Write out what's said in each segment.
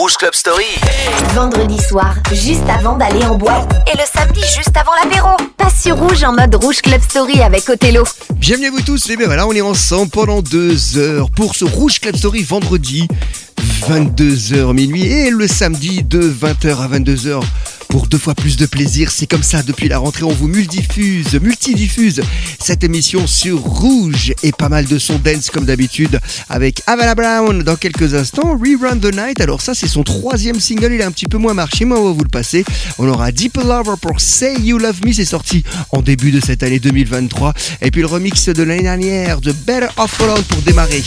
Rouge Club Story. Vendredi soir, juste avant d'aller en boîte. Et le samedi, juste avant l'apéro. Passe sur Rouge en mode Rouge Club Story avec Othello. Bienvenue à vous tous, les voilà, on est ensemble pendant deux heures pour ce Rouge Club Story vendredi 22h minuit et le samedi de 20h à 22h pour deux fois plus de plaisir. C'est comme ça, depuis la rentrée, on vous multidiffuse, multidiffuse cette émission sur Rouge et pas mal de sons dance comme d'habitude avec Avala Brown dans quelques instants. Rerun the Night. Alors ça, c'est son troisième single. Il a un petit peu moins marché, mais on va vous le passer. On aura Deep Lover pour Say You Love Me. C'est sorti en début de cette année 2023. Et puis le remix de l'année dernière de Better Off Alone pour démarrer.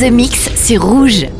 The mix sur Rouge.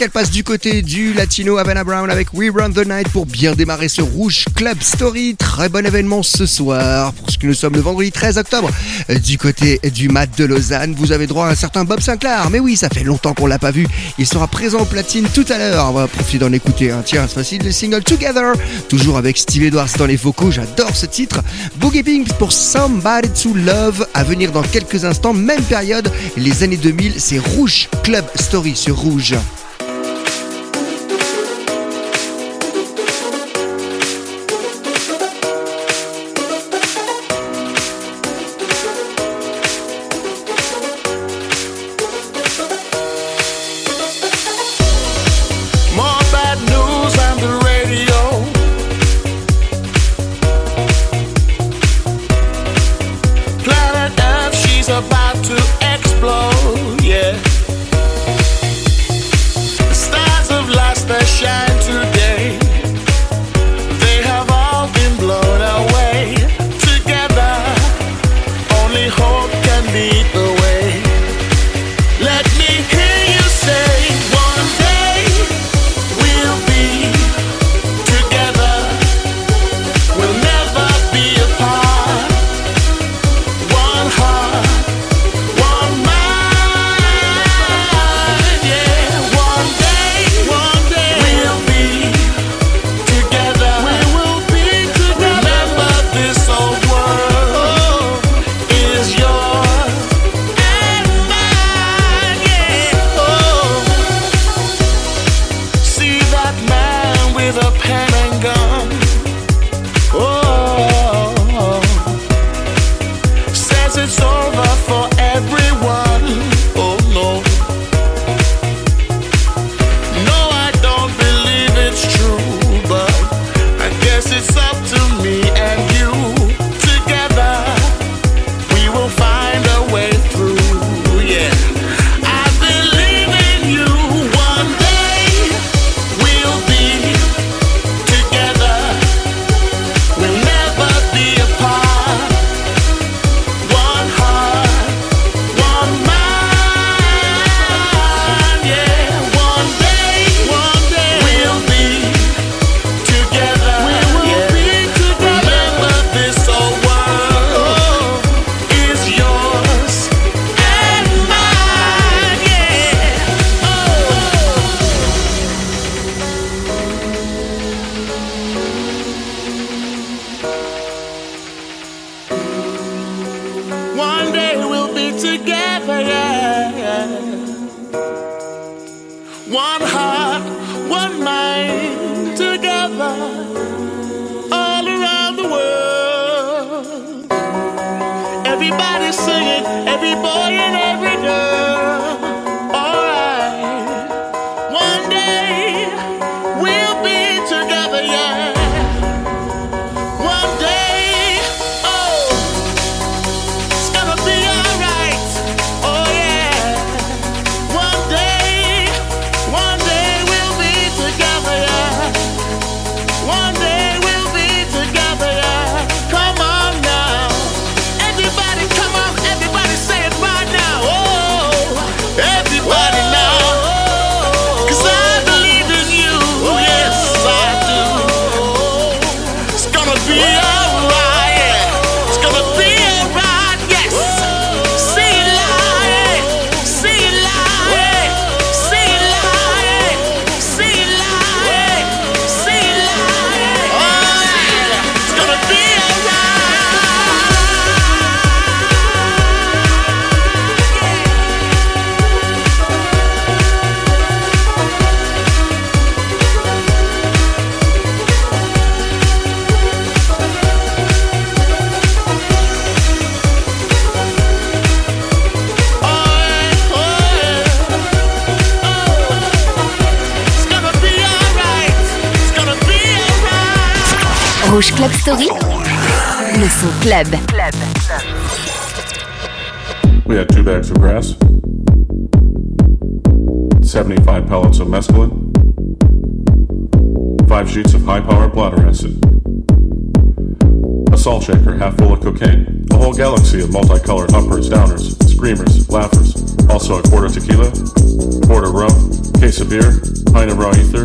Qu'elle passe du côté du latino Havana Brown avec We Run the Night pour bien démarrer ce Rouge Club Story. Très bon événement ce soir, parce que nous sommes le vendredi 13 octobre. Du côté du Mat de Lausanne, vous avez droit à un certain Bob Sinclair. Mais oui, ça fait longtemps qu'on l'a pas vu. Il sera présent au platine tout à l'heure. On va profiter d'en écouter. Tiens, c'est facile, le single Together. Toujours avec Steve Edwards dans les vocaux. J'adore ce titre. Boogie Pink pour Somebody to Love. À venir dans quelques instants. Même période, les années 2000. C'est Rouge Club Story sur Rouge. Club Story, le son club. We had two bags of grass, 75 pellets of mescaline, five sheets of high power blotter acid, a salt shaker half full of cocaine, a whole galaxy of multicolored uppers, downers, screamers, laughers, Also a quarter tequila, quarter rum, case of beer, pint of raw ether,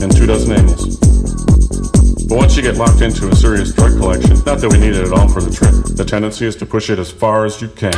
and two dozen amyls. But once you get locked into a serious drug collection, not that we need it at all for the trip, the tendency is to push it as far as you can.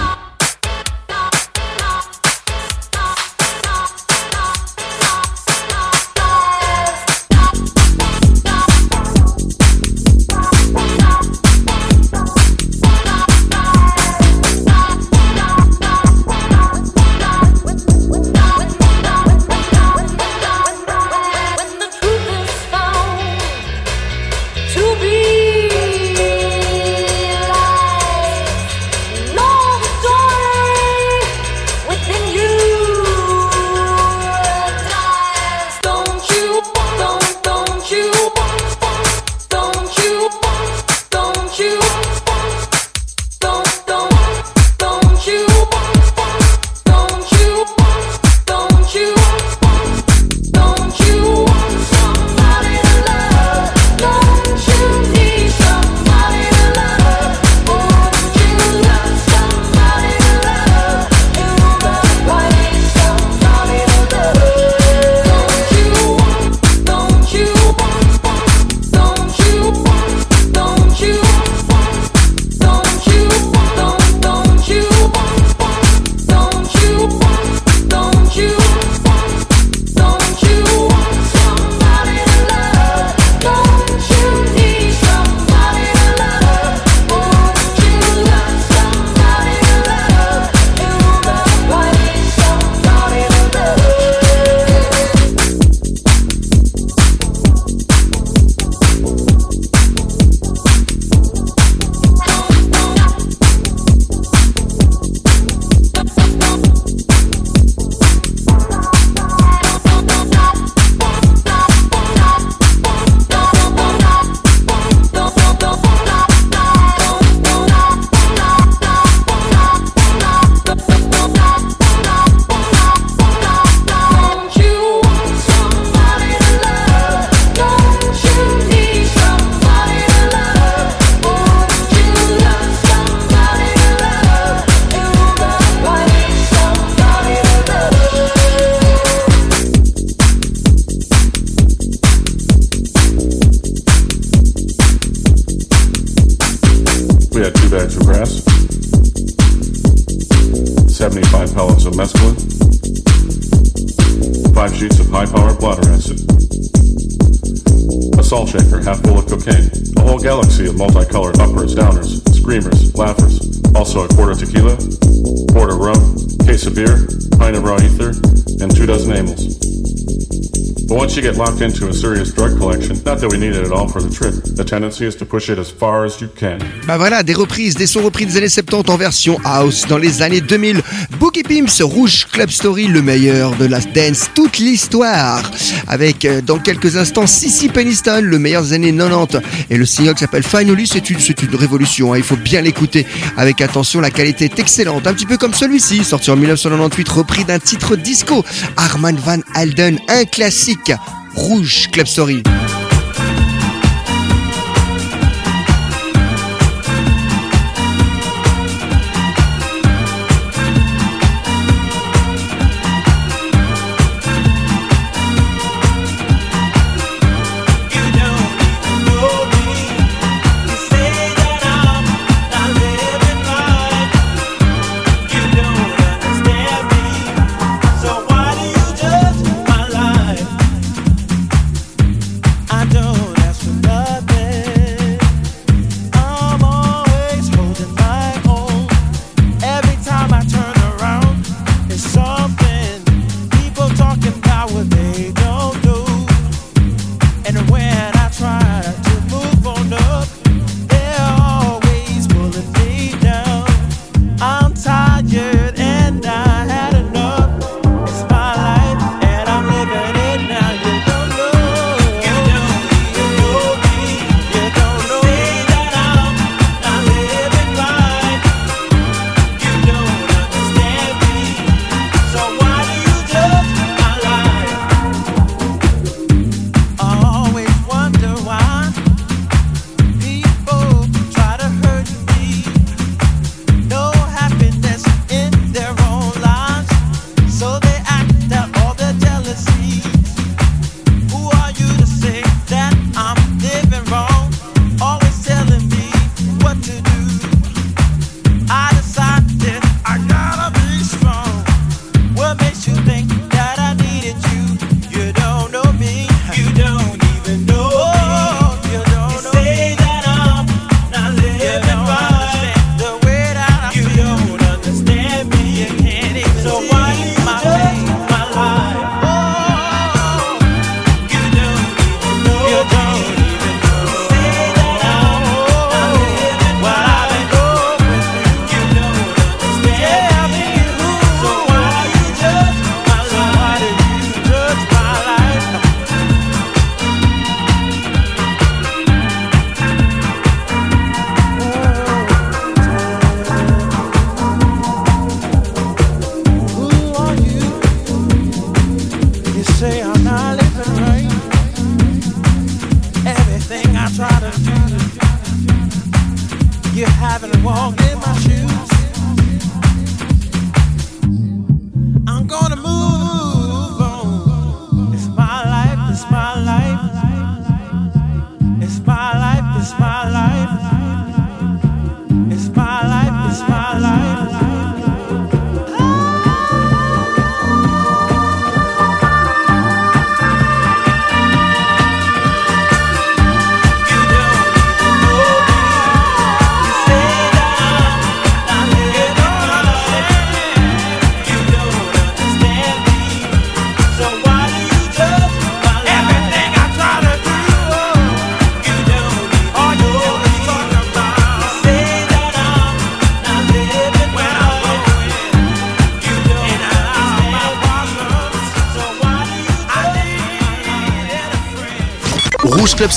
Into a serious drug collection, not that we need it at all for the trip, the tendency is to push it as far as you can. Bah voilà, des reprises, des sons repris des années 70 en version house dans les années 2000. Boogie Pimps, Rouge Club Story, le meilleur de la dance, toute l'histoire. Avec euh, dans quelques instants Sissy Peniston, le meilleur des années 90. Et le single qui s'appelle Finally, c'est une, c'est une révolution. Hein. Il faut bien l'écouter avec attention, la qualité est excellente. Un petit peu comme celui-ci, sorti en 1998, repris d'un titre disco. Armand Van Alden, un classique. Rouge Club Story. think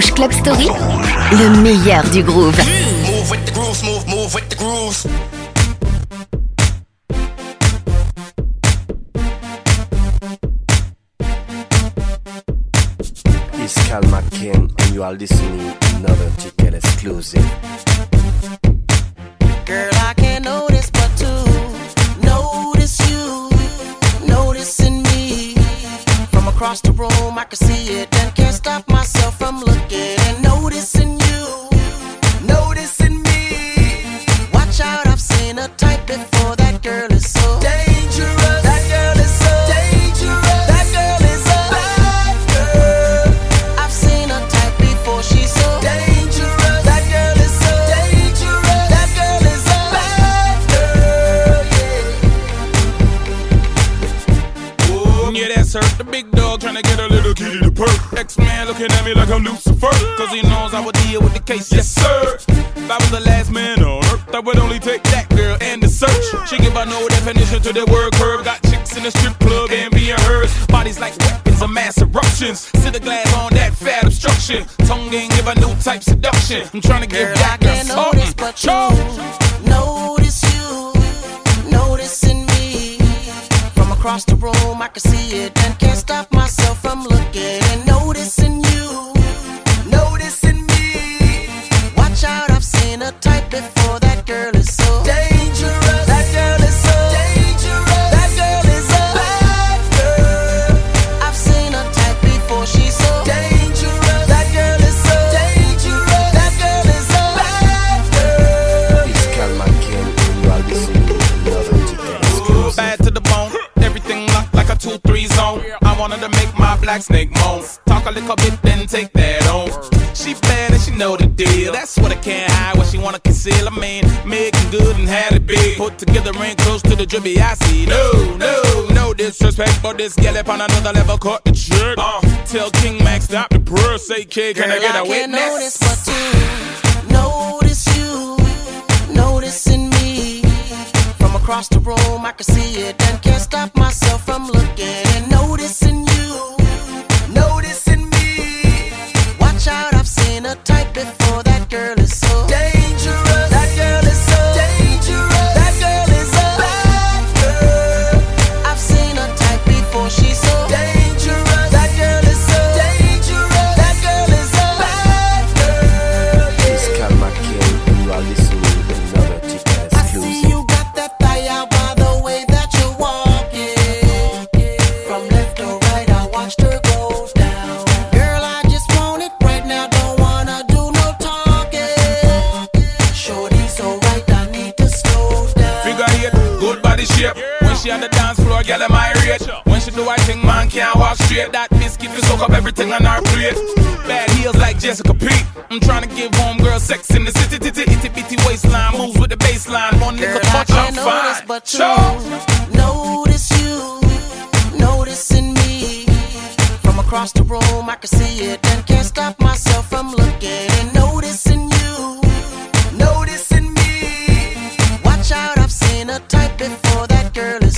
Rouge Club Story, le meilleur du groove. like snake moans. Talk a little bit, then take that on. She bad and she know the deal. That's what I can't hide, what she wanna conceal. I mean, making good and had it big. Put together and close to the drippy I see. No, no, no disrespect, but this gal up on another level caught the trick. Uh, tell King Max stop the purr, say kid, can Girl, I get a I witness? Notice but notice you, noticing me. From across the room, I can see it and can't stop myself from looking and noticing. in a tight before that girl is girl am irate. When she do I think man can't walk straight. That miss keep you soak up everything on our plate. Bad heels like Jessica Pete. I'm trying to give homegirl sex in the city, titty, itty bitty waistline moves with the baseline. One nigga touch, I'm fine. But you notice you noticing me from across the room. I can see it and can't stop myself from looking and noticing you, noticing me. Watch out, I've seen a type before that girl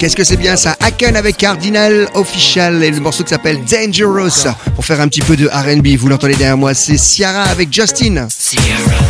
Qu'est-ce que c'est bien ça? Aken avec Cardinal Official et le morceau qui s'appelle Dangerous. Pour faire un petit peu de RB, vous l'entendez derrière moi, c'est Ciara avec Justin. Ciara.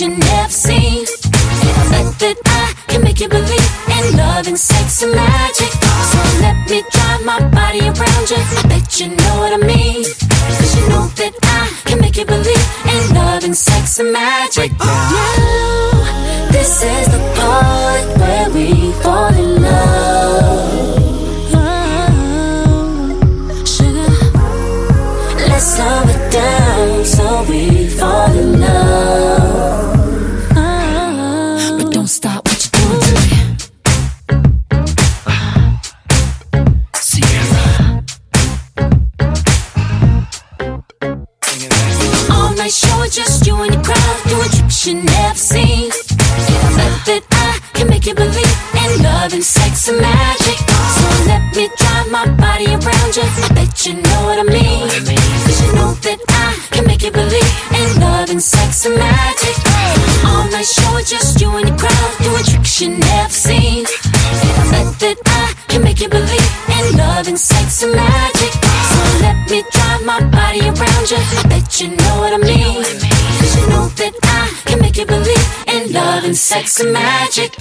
you never seen. I bet that I can make you believe in love and sex and magic. So let me drive my body around you. I bet you know what I mean. Cause you know that I can make you believe in love and sex and magic. Now, oh, this is the part where we fall in love. Oh, sugar. Let's slow it down so we fall in love. All night show it just you and your crowd doing tricks you never seen. Bet that I can make you believe in love and sex and magic. So let me drive my body around you. I bet you know what I mean. Cause you know that I can make you believe in love and sex and magic. All night show it just you and your crowd doing tricks you never seen. Bet that I can make you believe in love and sex and magic. So let me drive my body around you. I bet you know what I mean. Cause you know that I can make you believe in love and sex and magic.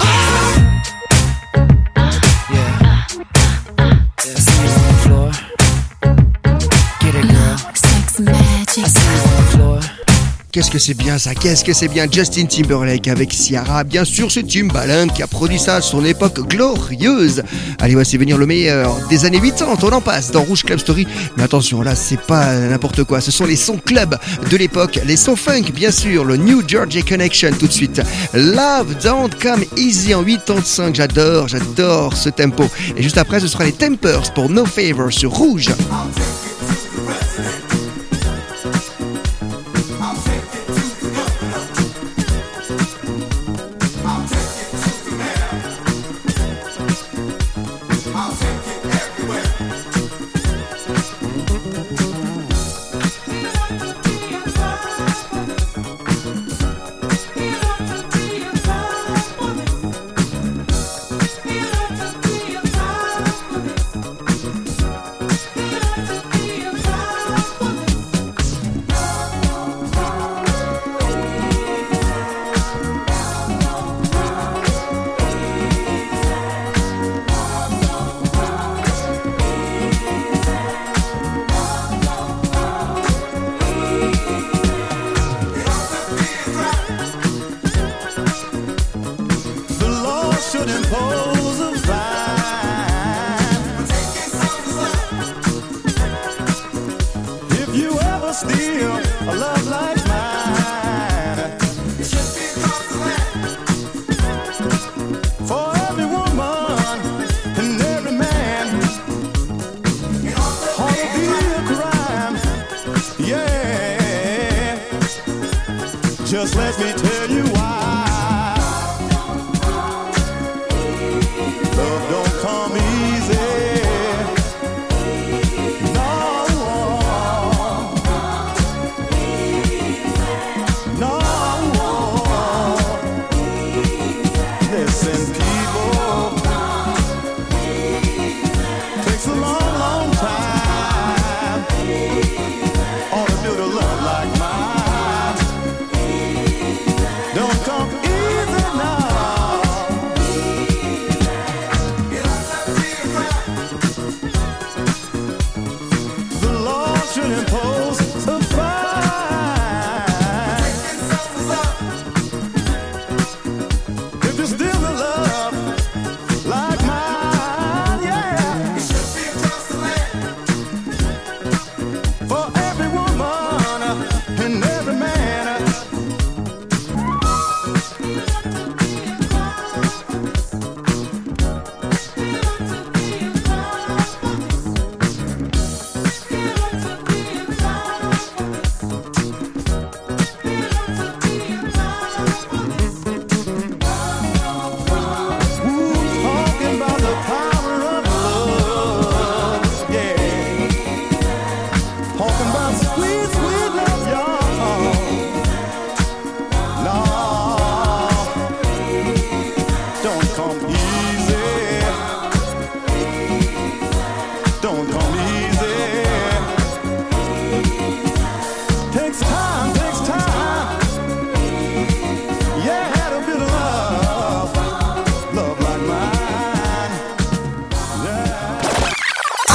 Qu'est-ce que c'est bien ça? Qu'est-ce que c'est bien Justin Timberlake avec Ciara? Bien sûr, c'est Timbaland qui a produit ça à son époque glorieuse. Allez, voici venir le meilleur des années 80. On en passe dans Rouge Club Story. Mais attention, là, c'est pas n'importe quoi. Ce sont les sons club de l'époque. Les sons funk, bien sûr. Le New Georgia Connection tout de suite. Love Don't Come Easy en 85. J'adore, j'adore ce tempo. Et juste après, ce sera les Tempers pour No Favor sur Rouge. Just let me tell you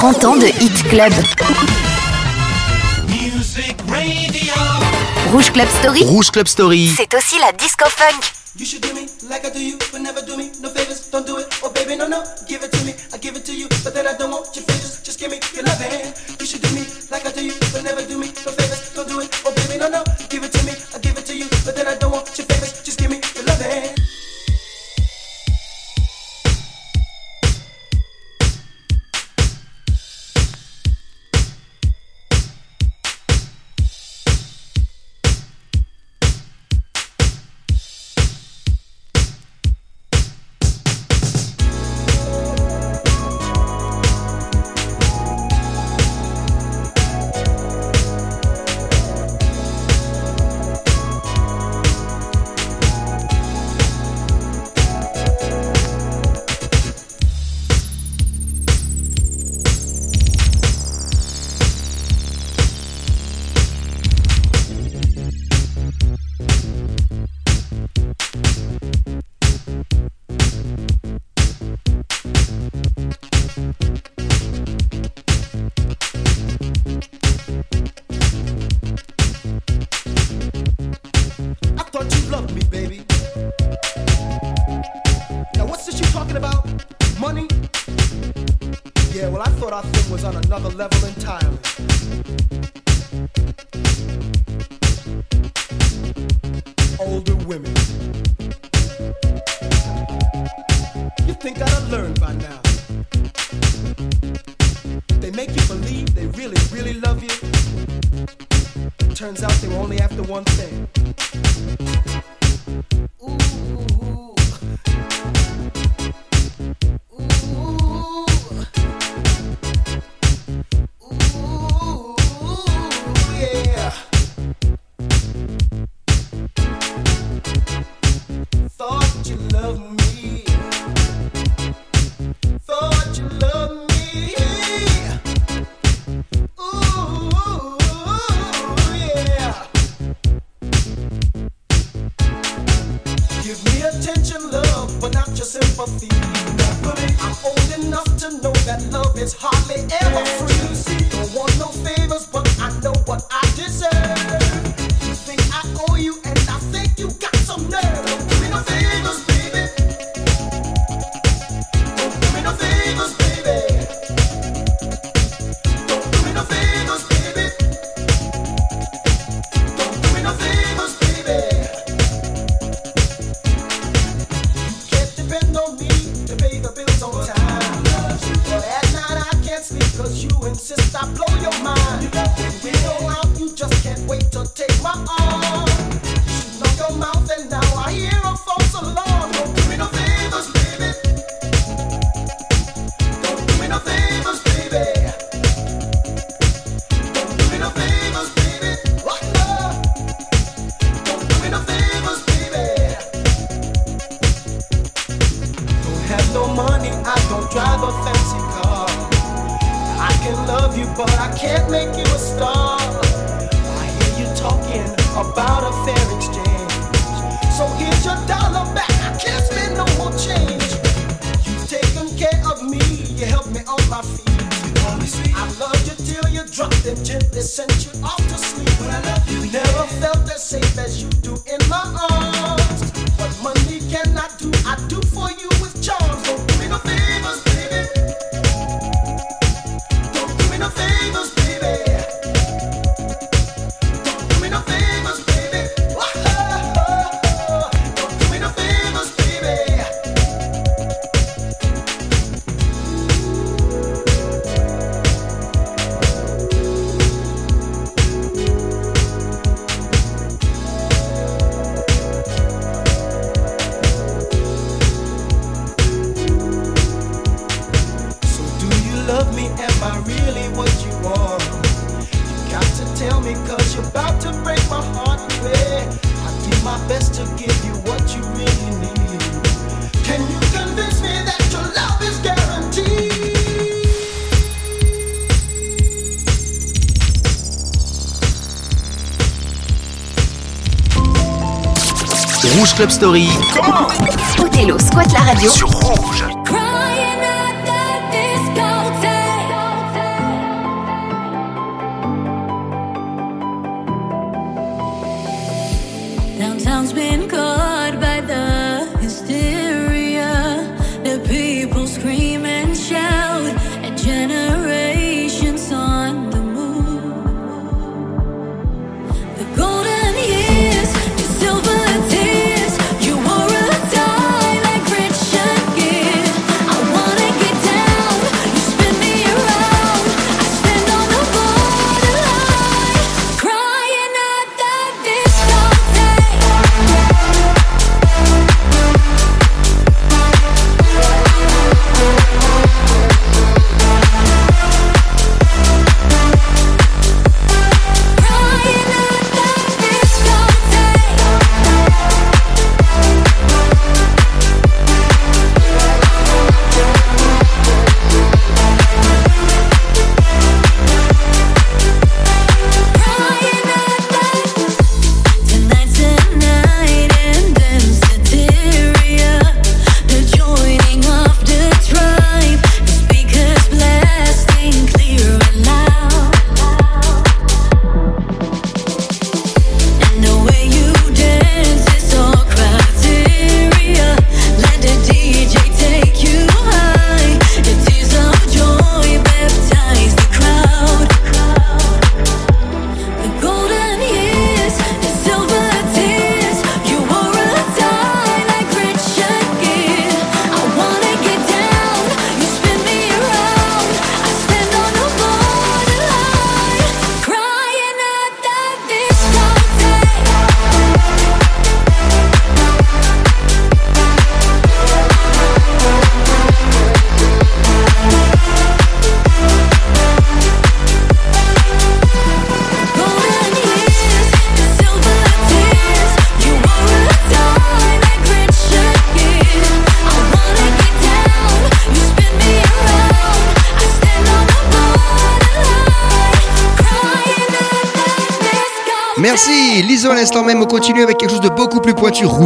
30 ans de Hit Club. Music Radio. Rouge Club Story. Rouge Club Story. C'est aussi la disco funk. You should do me like I do you, but never do me no favors. Don't do it, oh baby, no, no. Give it to me, I give it to you, but then I don't want your favors. Just give me your loving. You should do me like I do you. they were only after one thing. Ooh. love me, you help me on my feet. I loved you till you dropped and gently sent you off to sleep. But I love you, never felt as safe as you. Club Story. Othello squatte la radio.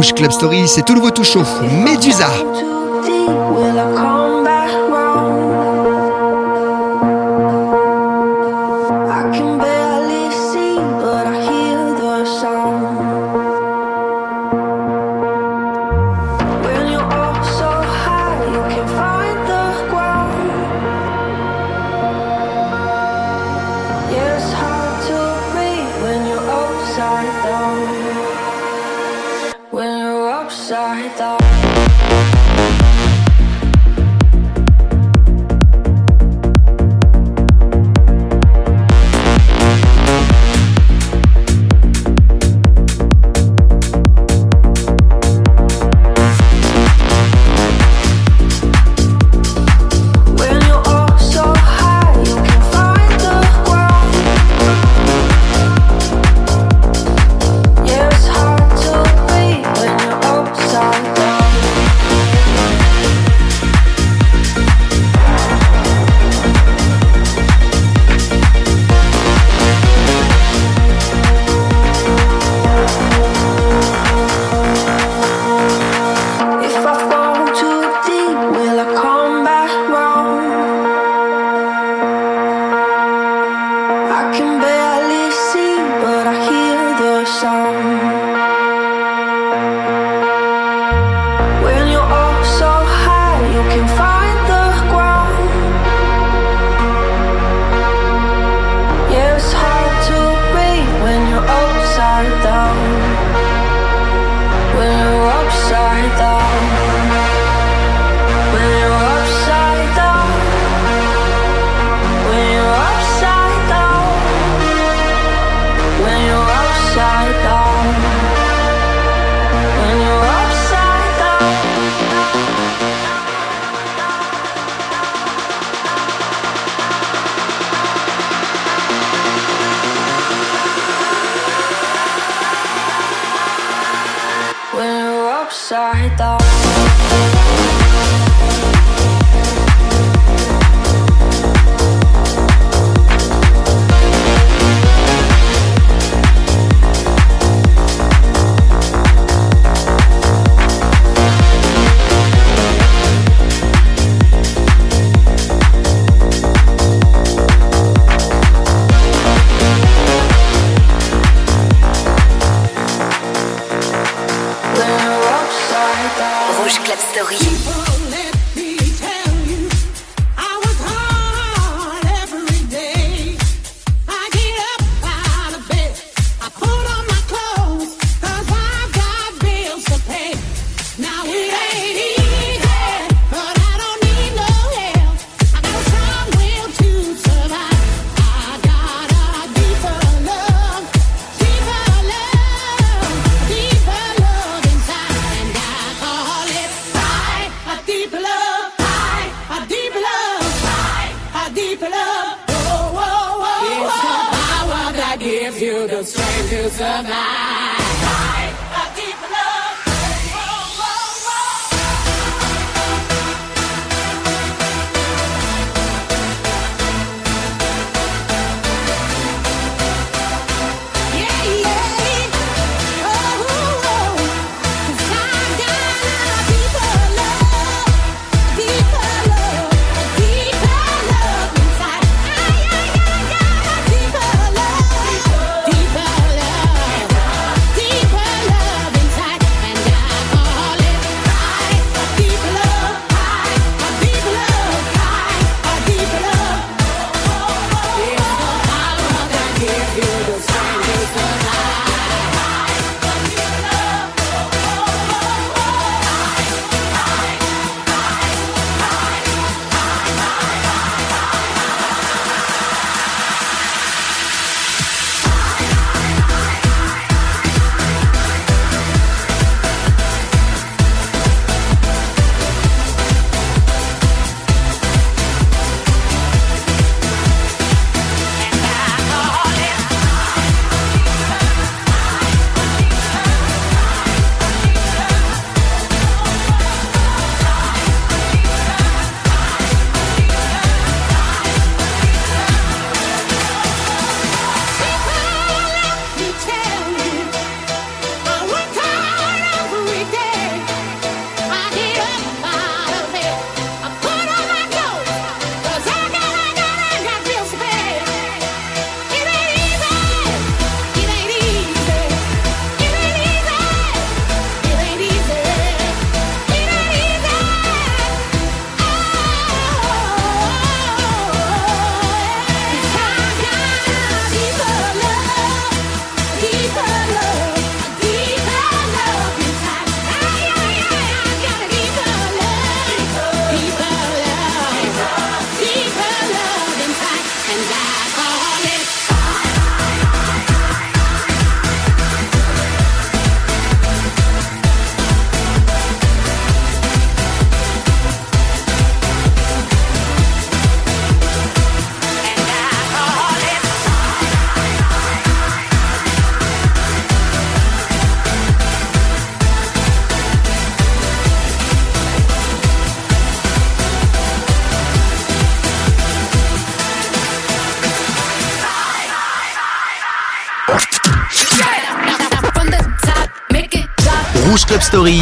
Club Story, c'est tout nouveau tout chaud. Médusa. Story.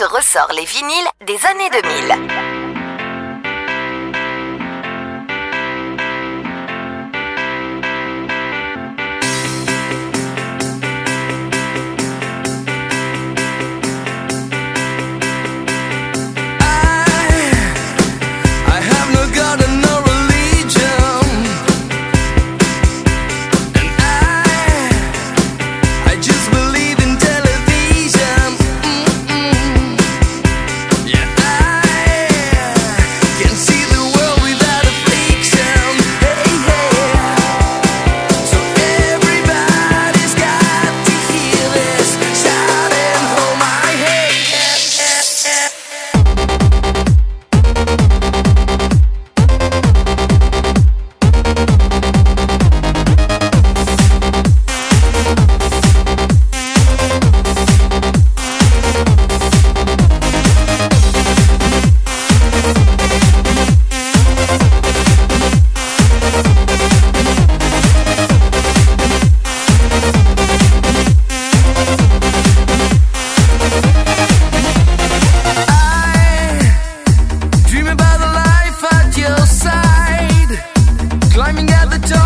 Te ressort les vinyles des années 2000. climbing at the top.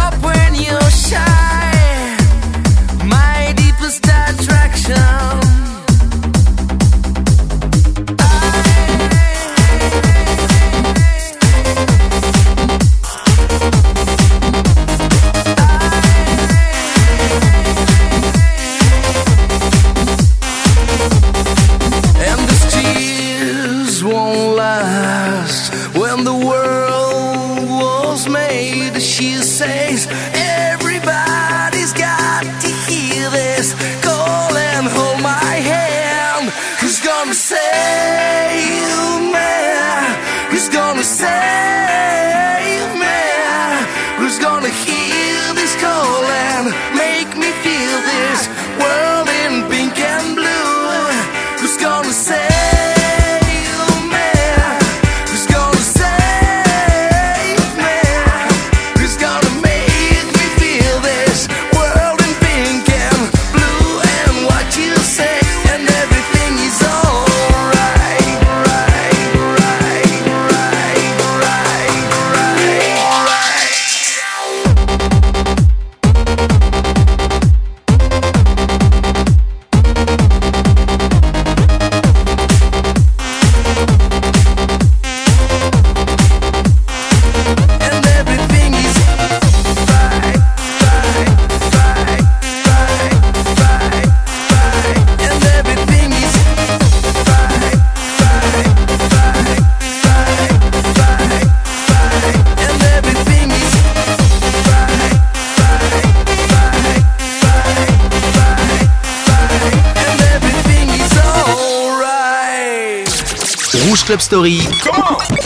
Rouge Club Story.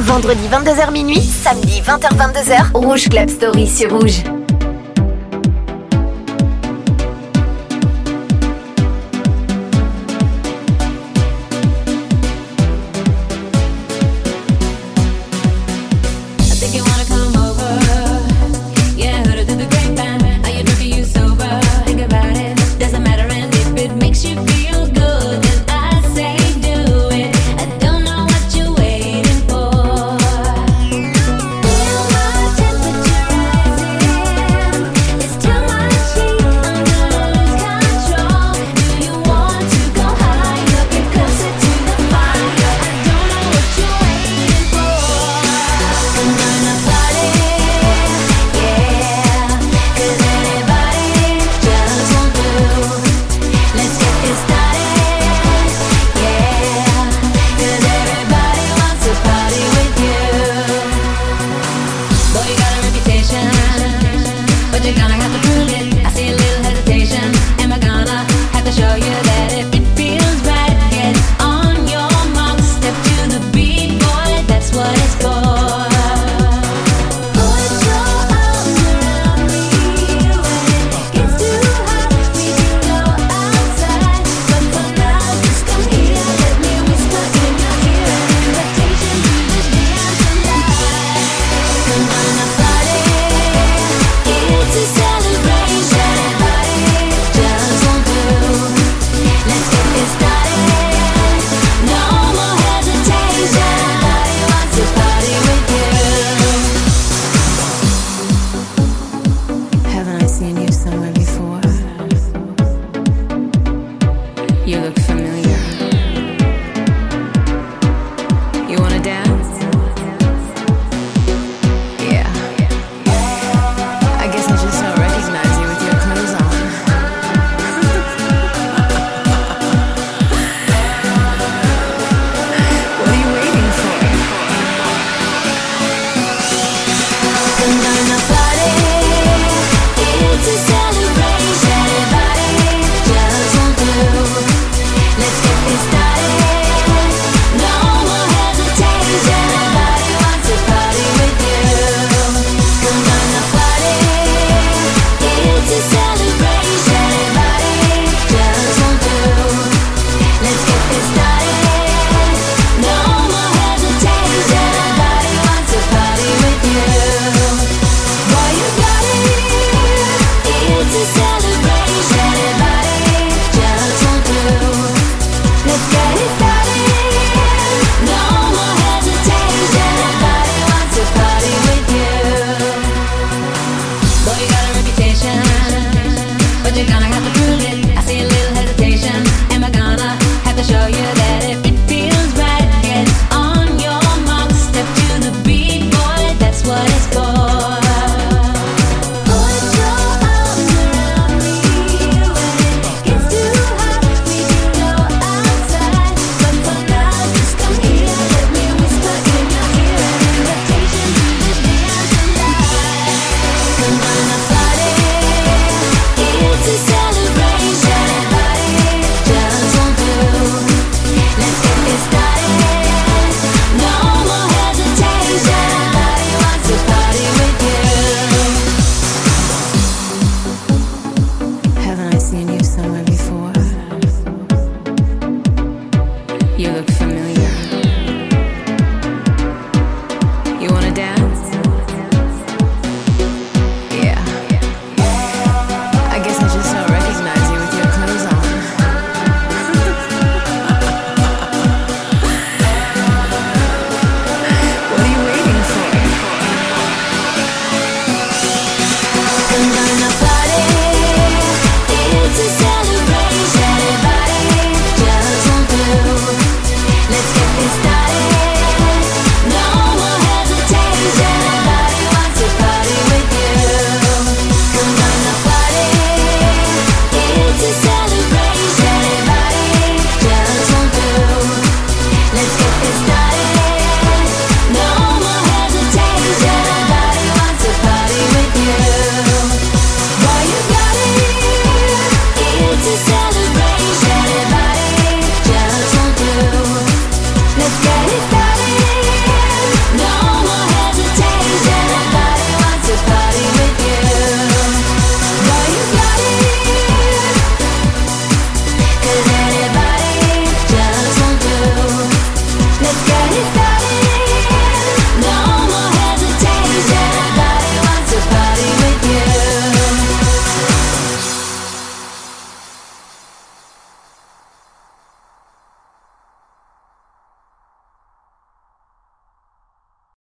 Vendredi 22h minuit, samedi 20h 22h, Rouge Club Story sur Rouge.